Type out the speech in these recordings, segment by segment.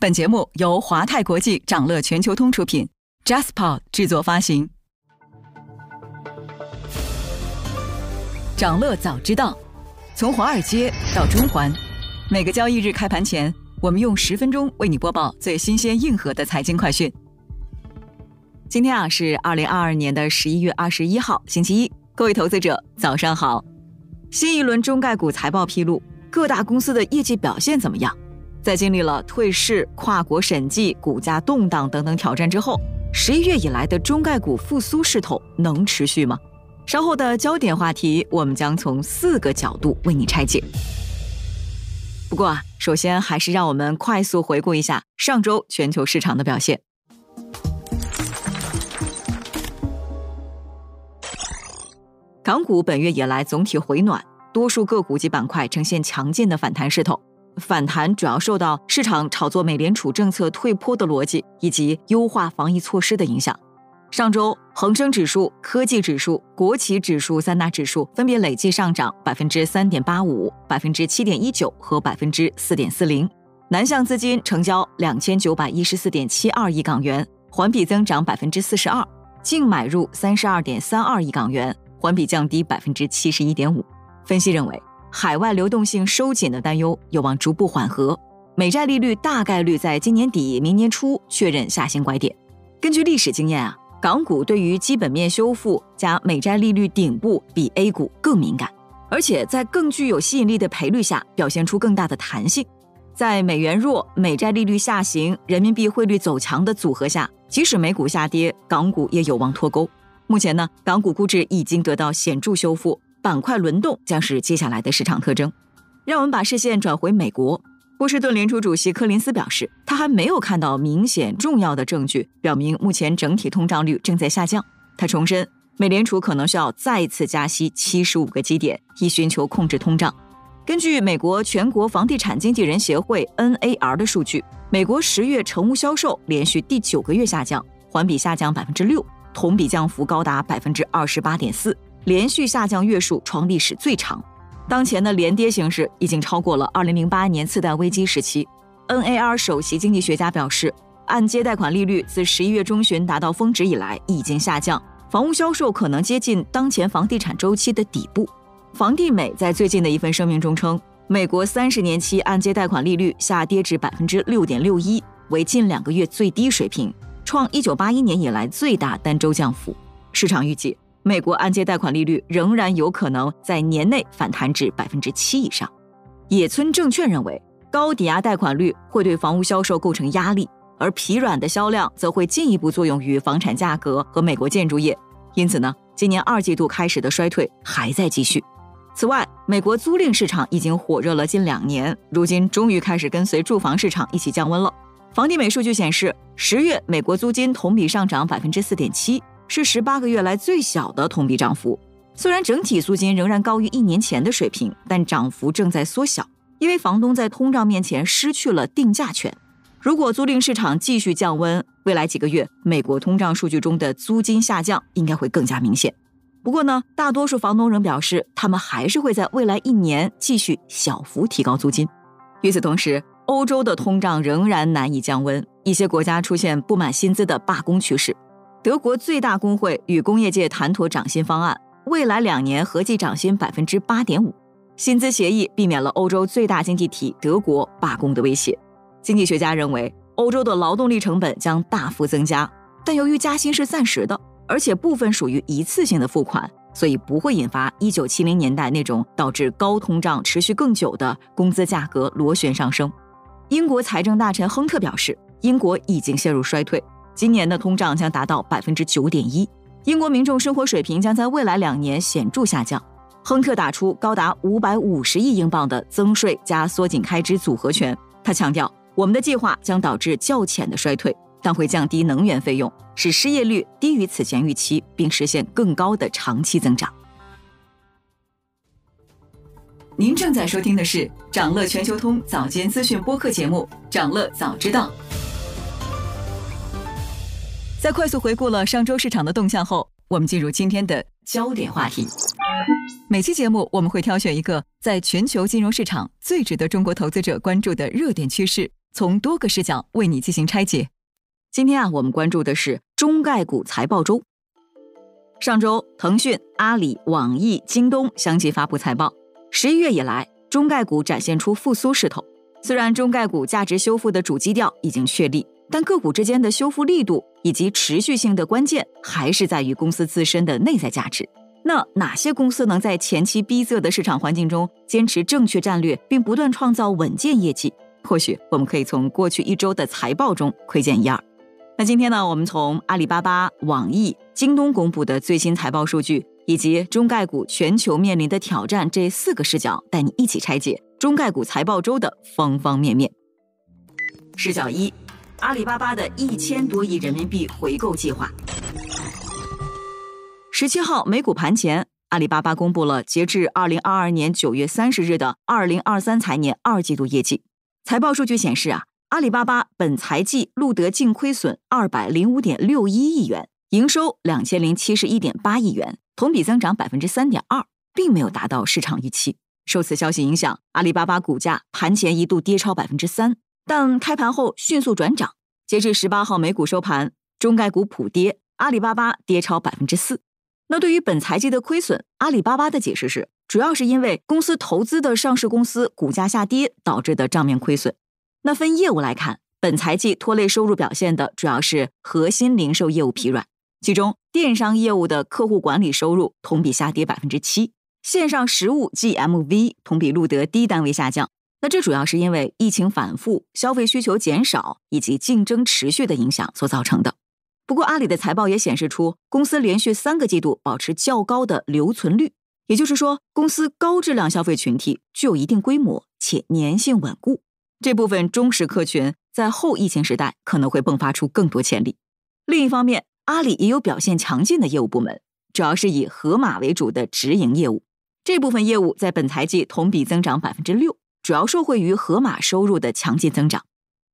本节目由华泰国际掌乐全球通出品，Jaspa 制作发行。掌乐早知道，从华尔街到中环，每个交易日开盘前，我们用十分钟为你播报最新鲜、硬核的财经快讯。今天啊是二零二二年的十一月二十一号，星期一，各位投资者早上好。新一轮中概股财报披露，各大公司的业绩表现怎么样？在经历了退市、跨国审计、股价动荡等等挑战之后，十一月以来的中概股复苏势头能持续吗？稍后的焦点话题，我们将从四个角度为你拆解。不过啊，首先还是让我们快速回顾一下上周全球市场的表现。港股本月以来总体回暖，多数个股及板块呈现强劲的反弹势头。反弹主要受到市场炒作美联储政策退坡的逻辑以及优化防疫措施的影响。上周，恒生指数、科技指数、国企指数三大指数分别累计上涨百分之三点八五、百分之七点一九和百分之四点四零。南向资金成交两千九百一十四点七二亿港元，环比增长百分之四十二；净买入三十二点三二亿港元，环比降低百分之七十一点五。分析认为。海外流动性收紧的担忧有望逐步缓和，美债利率大概率在今年底、明年初确认下行拐点。根据历史经验啊，港股对于基本面修复加美债利率顶部比 A 股更敏感，而且在更具有吸引力的赔率下表现出更大的弹性。在美元弱、美债利率下行、人民币汇率走强的组合下，即使美股下跌，港股也有望脱钩。目前呢，港股估值已经得到显著修复。板块轮动将是接下来的市场特征。让我们把视线转回美国。波士顿联储主席柯林斯表示，他还没有看到明显重要的证据表明目前整体通胀率正在下降。他重申，美联储可能需要再次加息七十五个基点，以寻求控制通胀。根据美国全国房地产经纪人协会 NAR 的数据，美国十月成屋销售连续第九个月下降，环比下降百分之六，同比降幅高达百分之二十八点四。连续下降月数创历史最长，当前的连跌形势已经超过了2008年次贷危机时期。NAR 首席经济学家表示，按揭贷款利率自11月中旬达到峰值以来已经下降，房屋销售可能接近当前房地产周期的底部。房地美在最近的一份声明中称，美国三十年期按揭贷款利率下跌至百分之六点六一，为近两个月最低水平，创1981年以来最大单周降幅。市场预计。美国按揭贷款利率仍然有可能在年内反弹至百分之七以上。野村证券认为，高抵押贷款率会对房屋销售构成压力，而疲软的销量则会进一步作用于房产价格和美国建筑业。因此呢，今年二季度开始的衰退还在继续。此外，美国租赁市场已经火热了近两年，如今终于开始跟随住房市场一起降温了。房地美数据显示，十月美国租金同比上涨百分之四点七。是十八个月来最小的同比涨幅。虽然整体租金仍然高于一年前的水平，但涨幅正在缩小，因为房东在通胀面前失去了定价权。如果租赁市场继续降温，未来几个月美国通胀数据中的租金下降应该会更加明显。不过呢，大多数房东仍表示，他们还是会在未来一年继续小幅提高租金。与此同时，欧洲的通胀仍然难以降温，一些国家出现不满薪资的罢工趋势。德国最大工会与工业界谈妥涨薪方案，未来两年合计涨薪百分之八点五。薪资协议避免了欧洲最大经济体德国罢工的威胁。经济学家认为，欧洲的劳动力成本将大幅增加，但由于加薪是暂时的，而且部分属于一次性的付款，所以不会引发一九七零年代那种导致高通胀持续更久的工资价格螺旋上升。英国财政大臣亨特表示，英国已经陷入衰退。今年的通胀将达到百分之九点一，英国民众生活水平将在未来两年显著下降。亨特打出高达五百五十亿英镑的增税加缩紧开支组合拳。他强调，我们的计划将导致较浅的衰退，但会降低能源费用，使失业率低于此前预期，并实现更高的长期增长。您正在收听的是长乐全球通早间资讯播客节目《长乐早知道》。在快速回顾了上周市场的动向后，我们进入今天的焦点话题。每期节目我们会挑选一个在全球金融市场最值得中国投资者关注的热点趋势，从多个视角为你进行拆解。今天啊，我们关注的是中概股财报周。上周，腾讯、阿里、网易、京东相继发布财报。十一月以来，中概股展现出复苏势头。虽然中概股价值修复的主基调已经确立，但个股之间的修复力度以及持续性的关键，还是在于公司自身的内在价值。那哪些公司能在前期逼仄的市场环境中坚持正确战略，并不断创造稳健业绩？或许我们可以从过去一周的财报中窥见一二。那今天呢，我们从阿里巴巴、网易、京东公布的最新财报数据，以及中概股全球面临的挑战这四个视角，带你一起拆解中概股财报周的方方面面。视角一：阿里巴巴的一千多亿人民币回购计划。十七号美股盘前，阿里巴巴公布了截至二零二二年九月三十日的二零二三财年二季度业绩。财报数据显示啊，阿里巴巴本财季录得净亏损二百零五点六一亿元，营收两千零七十一点八亿元，同比增长百分之三点二，并没有达到市场预期。受此消息影响，阿里巴巴股价盘前一度跌超百分之三，但开盘后迅速转涨。截至十八号美股收盘，中概股普跌，阿里巴巴跌超百分之四。那对于本财季的亏损，阿里巴巴的解释是，主要是因为公司投资的上市公司股价下跌导致的账面亏损。那分业务来看，本财季拖累收入表现的主要是核心零售业务疲软，其中电商业务的客户管理收入同比下跌百分之七，线上实物 GMV 同比录得低单位下降。那这主要是因为疫情反复、消费需求减少以及竞争持续的影响所造成的。不过，阿里的财报也显示出，公司连续三个季度保持较高的留存率，也就是说，公司高质量消费群体具有一定规模且粘性稳固。这部分忠实客群在后疫情时代可能会迸发出更多潜力。另一方面，阿里也有表现强劲的业务部门，主要是以盒马为主的直营业务。这部分业务在本财季同比增长百分之六，主要受惠于盒马收入的强劲增长。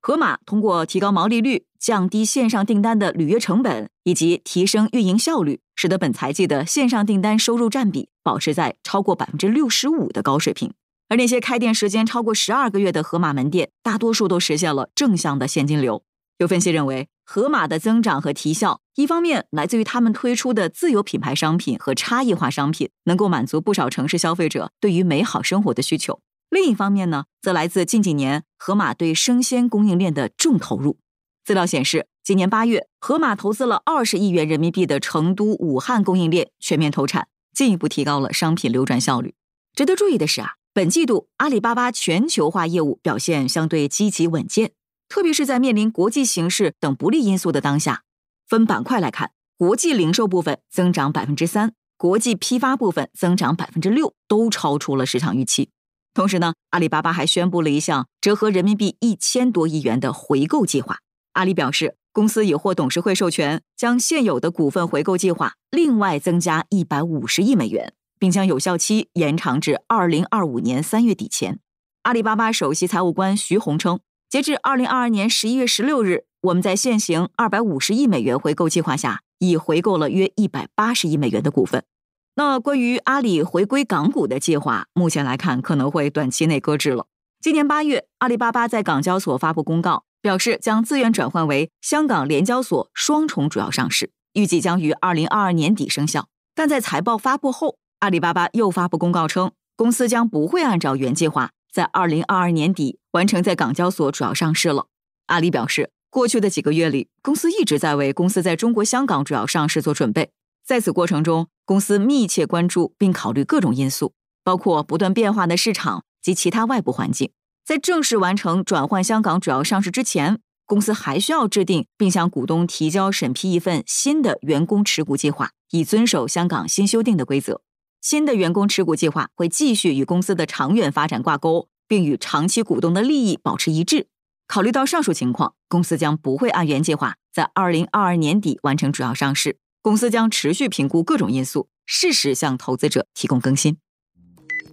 盒马通过提高毛利率、降低线上订单的履约成本以及提升运营效率，使得本财季的线上订单收入占比保持在超过百分之六十五的高水平。而那些开店时间超过十二个月的盒马门店，大多数都实现了正向的现金流。有分析认为，盒马的增长和提效，一方面来自于他们推出的自有品牌商品和差异化商品，能够满足不少城市消费者对于美好生活的需求。另一方面呢，则来自近几年盒马对生鲜供应链的重投入。资料显示，今年八月，盒马投资了二十亿元人民币的成都、武汉供应链全面投产，进一步提高了商品流转效率。值得注意的是啊，本季度阿里巴巴全球化业务表现相对积极稳健，特别是在面临国际形势等不利因素的当下。分板块来看，国际零售部分增长百分之三，国际批发部分增长百分之六，都超出了市场预期。同时呢，阿里巴巴还宣布了一项折合人民币一千多亿元的回购计划。阿里表示，公司已获董事会授权，将现有的股份回购计划另外增加一百五十亿美元，并将有效期延长至二零二五年三月底前。阿里巴巴首席财务官徐红称，截至二零二二年十一月十六日，我们在现行二百五十亿美元回购计划下，已回购了约一百八十亿美元的股份。那关于阿里回归港股的计划，目前来看可能会短期内搁置了。今年八月，阿里巴巴在港交所发布公告，表示将自愿转换为香港联交所双重主要上市，预计将于二零二二年底生效。但在财报发布后，阿里巴巴又发布公告称，公司将不会按照原计划在二零二二年底完成在港交所主要上市了。阿里表示，过去的几个月里，公司一直在为公司在中国香港主要上市做准备。在此过程中，公司密切关注并考虑各种因素，包括不断变化的市场及其他外部环境。在正式完成转换香港主要上市之前，公司还需要制定并向股东提交审批一份新的员工持股计划，以遵守香港新修订的规则。新的员工持股计划会继续与公司的长远发展挂钩，并与长期股东的利益保持一致。考虑到上述情况，公司将不会按原计划在二零二二年底完成主要上市。公司将持续评估各种因素，适时向投资者提供更新。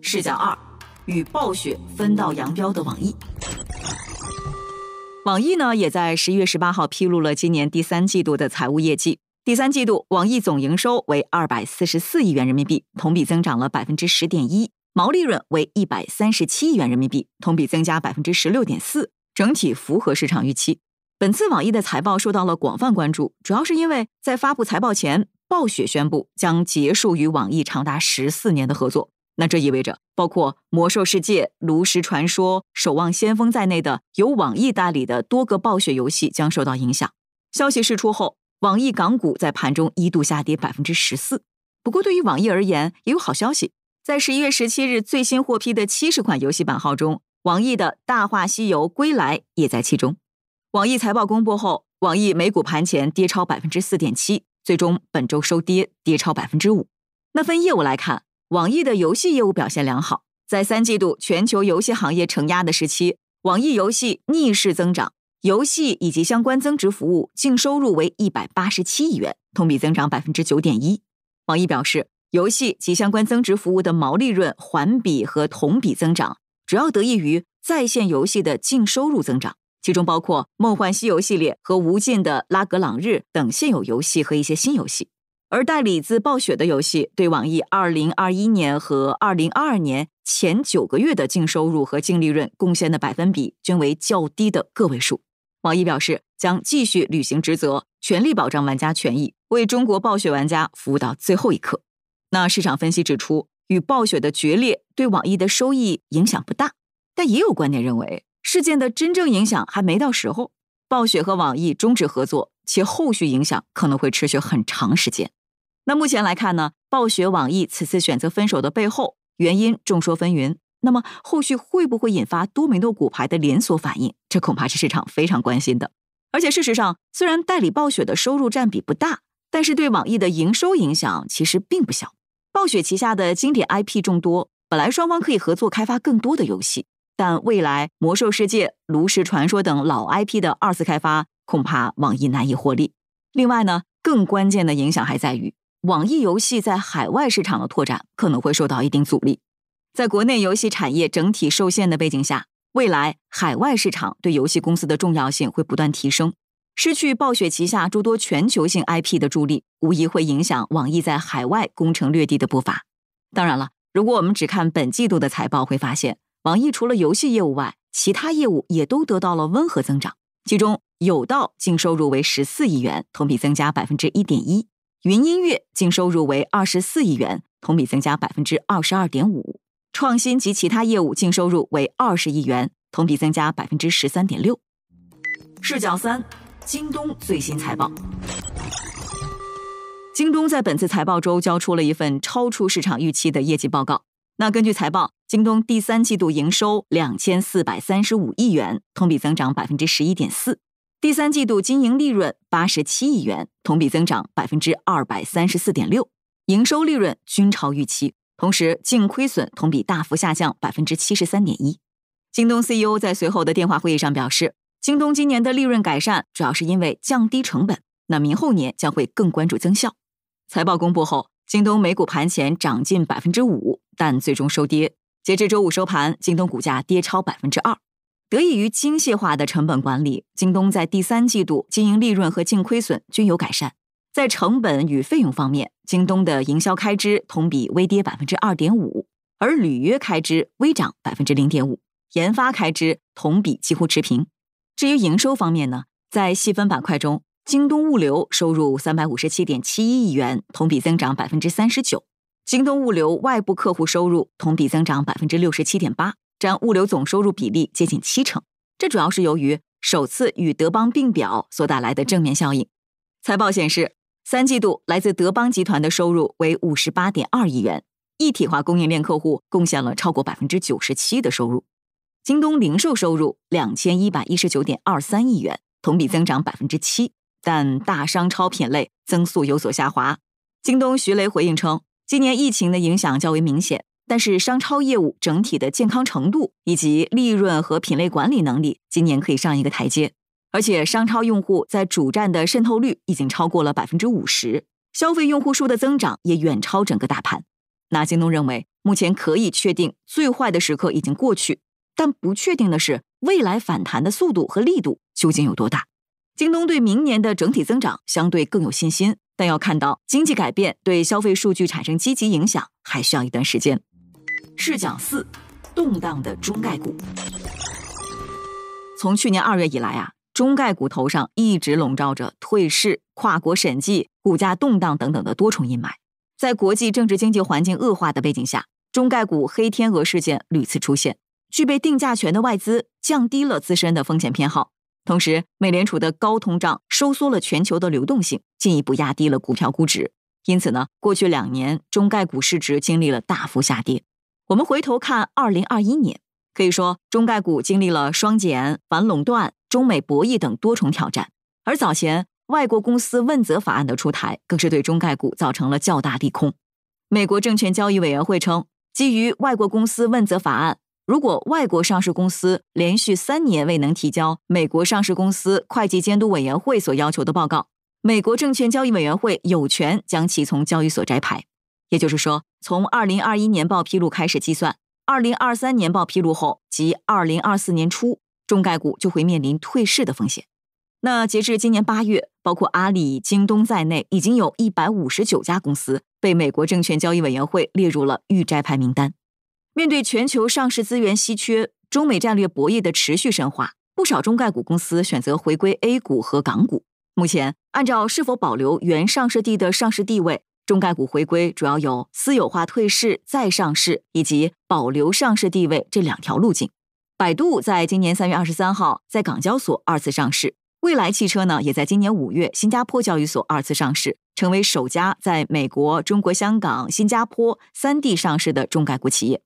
视角二：与暴雪分道扬镳的网易。网易呢，也在十一月十八号披露了今年第三季度的财务业绩。第三季度，网易总营收为二百四十四亿元人民币，同比增长了百分之十点一；毛利润为一百三十七亿元人民币，同比增加百分之十六点四；整体符合市场预期。本次网易的财报受到了广泛关注，主要是因为在发布财报前，暴雪宣布将结束与网易长达十四年的合作。那这意味着，包括《魔兽世界》《炉石传说》《守望先锋》在内的由网易代理的多个暴雪游戏将受到影响。消息释出后，网易港股在盘中一度下跌百分之十四。不过，对于网易而言，也有好消息，在十一月十七日最新获批的七十款游戏版号中，网易的《大话西游：归来》也在其中。网易财报公布后，网易美股盘前跌超百分之四点七，最终本周收跌，跌超百分之五。那分业务来看。网易的游戏业务表现良好，在三季度全球游戏行业承压的时期，网易游戏逆势增长，游戏以及相关增值服务净收入为一百八十七亿元，同比增长百分之九点一。网易表示，游戏及相关增值服务的毛利润环比和同比增长，主要得益于在线游戏的净收入增长，其中包括《梦幻西游》系列和《无尽的拉格朗日》等现有游戏和一些新游戏。而代理自暴雪的游戏，对网易2021年和2022年前九个月的净收入和净利润贡献的百分比均为较低的个位数。网易表示，将继续履行职责，全力保障玩家权益，为中国暴雪玩家服务到最后一刻。那市场分析指出，与暴雪的决裂对网易的收益影响不大，但也有观点认为，事件的真正影响还没到时候。暴雪和网易终止合作，其后续影响可能会持续很长时间。那目前来看呢，暴雪、网易此次选择分手的背后原因众说纷纭。那么后续会不会引发多米诺骨牌的连锁反应？这恐怕是市场非常关心的。而且事实上，虽然代理暴雪的收入占比不大，但是对网易的营收影响其实并不小。暴雪旗下的经典 IP 众多，本来双方可以合作开发更多的游戏，但未来《魔兽世界》《炉石传说》等老 IP 的二次开发，恐怕网易难以获利。另外呢，更关键的影响还在于。网易游戏在海外市场的拓展可能会受到一定阻力，在国内游戏产业整体受限的背景下，未来海外市场对游戏公司的重要性会不断提升。失去暴雪旗下诸多全球性 IP 的助力，无疑会影响网易在海外攻城略地的步伐。当然了，如果我们只看本季度的财报，会发现网易除了游戏业务外，其他业务也都得到了温和增长。其中，有道净收入为十四亿元，同比增加百分之一点一。云音乐净收入为二十四亿元，同比增加百分之二十二点五；创新及其他业务净收入为二十亿元，同比增加百分之十三点六。视角三：京东最新财报。京东在本次财报周交出了一份超出市场预期的业绩报告。那根据财报，京东第三季度营收两千四百三十五亿元，同比增长百分之十一点四。第三季度经营利润八十七亿元，同比增长百分之二百三十四点六，营收利润均超预期。同时，净亏损同比大幅下降百分之七十三点一。京东 CEO 在随后的电话会议上表示，京东今年的利润改善主要是因为降低成本，那明后年将会更关注增效。财报公布后，京东美股盘前涨近百分之五，但最终收跌。截至周五收盘，京东股价跌超百分之二。得益于精细化的成本管理，京东在第三季度经营利润和净亏损均有改善。在成本与费用方面，京东的营销开支同比微跌百分之二点五，而履约开支微涨百分之零点五，研发开支同比几乎持平。至于营收方面呢，在细分板块中，京东物流收入三百五十七点七一亿元，同比增长百分之三十九；京东物流外部客户收入同比增长百分之六十七点八。占物流总收入比例接近七成，这主要是由于首次与德邦并表所带来的正面效应。财报显示，三季度来自德邦集团的收入为五十八点二亿元，一体化供应链客户贡献了超过百分之九十七的收入。京东零售收入两千一百一十九点二三亿元，同比增长百分之七，但大商超品类增速有所下滑。京东徐雷回应称，今年疫情的影响较为明显。但是商超业务整体的健康程度以及利润和品类管理能力，今年可以上一个台阶。而且商超用户在主站的渗透率已经超过了百分之五十，消费用户数的增长也远超整个大盘。那京东认为，目前可以确定最坏的时刻已经过去，但不确定的是未来反弹的速度和力度究竟有多大。京东对明年的整体增长相对更有信心，但要看到经济改变对消费数据产生积极影响，还需要一段时间。视角四：动荡的中概股。从去年二月以来啊，中概股头上一直笼罩着退市、跨国审计、股价动荡等等的多重阴霾。在国际政治经济环境恶化的背景下，中概股黑天鹅事件屡次出现，具备定价权的外资降低了自身的风险偏好。同时，美联储的高通胀收缩了全球的流动性，进一步压低了股票估值。因此呢，过去两年中概股市值经历了大幅下跌。我们回头看二零二一年，可以说中概股经历了双减、反垄断、中美博弈等多重挑战。而早前外国公司问责法案的出台，更是对中概股造成了较大利空。美国证券交易委员会称，基于外国公司问责法案。如果外国上市公司连续三年未能提交美国上市公司会计监督委员会所要求的报告，美国证券交易委员会有权将其从交易所摘牌。也就是说，从二零二一年报披露开始计算，二零二三年报披露后及二零二四年初，中概股就会面临退市的风险。那截至今年八月，包括阿里、京东在内，已经有一百五十九家公司被美国证券交易委员会列入了预摘牌名单。面对全球上市资源稀缺、中美战略博弈的持续深化，不少中概股公司选择回归 A 股和港股。目前，按照是否保留原上市地的上市地位，中概股回归主要有私有化退市、再上市以及保留上市地位这两条路径。百度在今年三月二十三号在港交所二次上市，蔚来汽车呢也在今年五月新加坡交易所二次上市，成为首家在美国、中国香港、新加坡三地上市的中概股企业。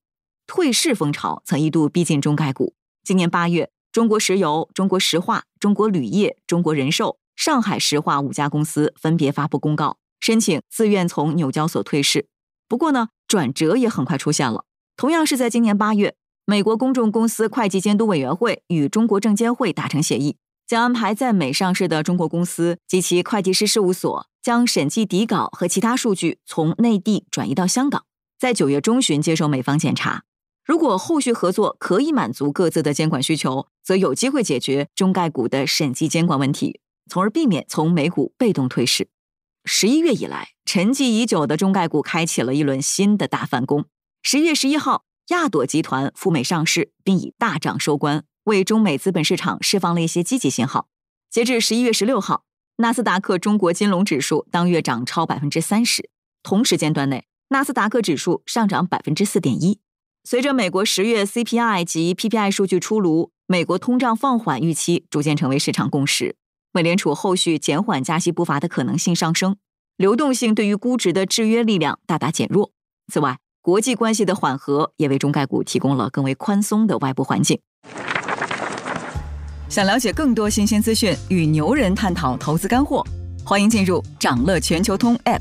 退市风潮曾一度逼近中概股。今年八月，中国石油、中国石化、中国铝业、中国人寿、上海石化五家公司分别发布公告，申请自愿从纽交所退市。不过呢，转折也很快出现了。同样是在今年八月，美国公众公司会计监督委员会与中国证监会达成协议，将安排在美上市的中国公司及其会计师事务所将审计底稿和其他数据从内地转移到香港，在九月中旬接受美方检查。如果后续合作可以满足各自的监管需求，则有机会解决中概股的审计监管问题，从而避免从美股被动退市。十一月以来，沉寂已久的中概股开启了一轮新的大反攻。十一月十一号，亚朵集团赴美上市，并以大涨收官，为中美资本市场释放了一些积极信号。截至十一月十六号，纳斯达克中国金融指数当月涨超百分之三十，同时间段内，纳斯达克指数上涨百分之四点一。随着美国十月 CPI 及 PPI 数据出炉，美国通胀放缓预期逐渐成为市场共识。美联储后续减缓加息步伐的可能性上升，流动性对于估值的制约力量大大减弱。此外，国际关系的缓和也为中概股提供了更为宽松的外部环境。想了解更多新鲜资讯与牛人探讨投资干货，欢迎进入掌乐全球通 App。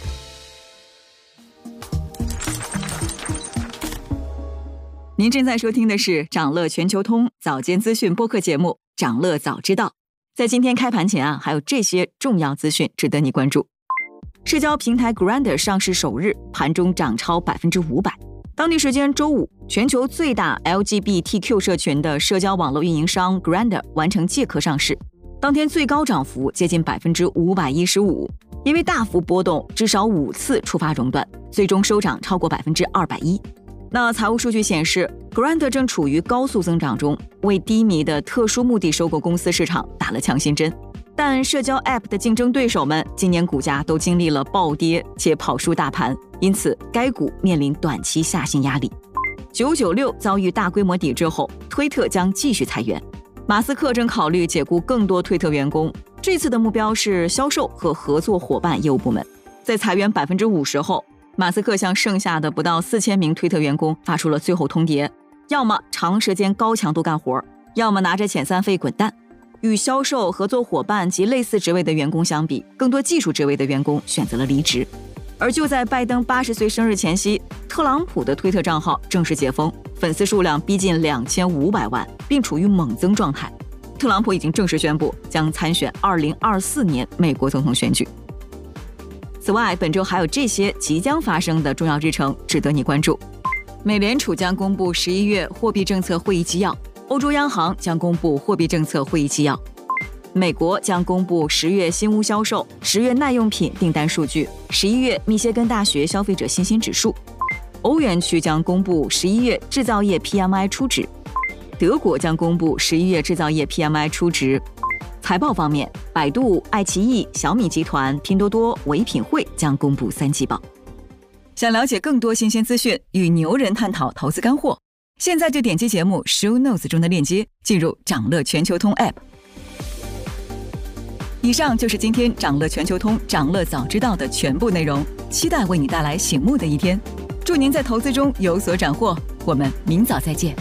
您正在收听的是掌乐全球通早间资讯播客节目。掌乐早知道，在今天开盘前啊，还有这些重要资讯值得你关注。社交平台 Grindr 上市首日，盘中涨超百分之五百。当地时间周五，全球最大 LGBTQ 社群的社交网络运营商 Grindr 完成借壳上市，当天最高涨幅接近百分之五百一十五，因为大幅波动，至少五次触发熔断，最终收涨超过百分之二百一。那财务数据显示，Grand 正处于高速增长中，为低迷的特殊目的收购公司市场打了强心针。但社交 App 的竞争对手们今年股价都经历了暴跌，且跑输大盘，因此该股面临短期下行压力。九九六遭遇大规模抵制后，推特将继续裁员。马斯克正考虑解雇更多推特员工，这次的目标是销售和合作伙伴业务部门。在裁员百分之五十后。马斯克向剩下的不到四千名推特员工发出了最后通牒：要么长时间高强度干活，要么拿着遣散费滚蛋。与销售、合作伙伴及类似职位的员工相比，更多技术职位的员工选择了离职。而就在拜登八十岁生日前夕，特朗普的推特账号正式解封，粉丝数量逼近两千五百万，并处于猛增状态。特朗普已经正式宣布将参选二零二四年美国总统选举。此外，本周还有这些即将发生的重要日程值得你关注：美联储将公布十一月货币政策会议纪要；欧洲央行将公布货币政策会议纪要；美国将公布十月新屋销售、十月耐用品订单数据、十一月密歇根大学消费者信心指数；欧元区将公布十一月制造业 PMI 初值。德国将公布十一月制造业 PMI 初值。财报方面，百度、爱奇艺、小米集团、拼多多、唯品会将公布三季报。想了解更多新鲜资讯，与牛人探讨投资干货，现在就点击节目 Show Notes 中的链接，进入掌乐全球通 App。以上就是今天掌乐全球通掌乐早知道的全部内容，期待为你带来醒目的一天。祝您在投资中有所斩获，我们明早再见。